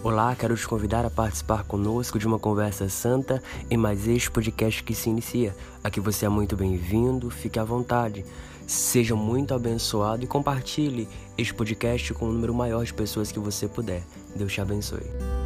Olá, quero te convidar a participar conosco de uma conversa santa em mais este podcast que se inicia. Aqui você é muito bem-vindo, fique à vontade. Seja muito abençoado e compartilhe este podcast com o número maior de pessoas que você puder. Deus te abençoe.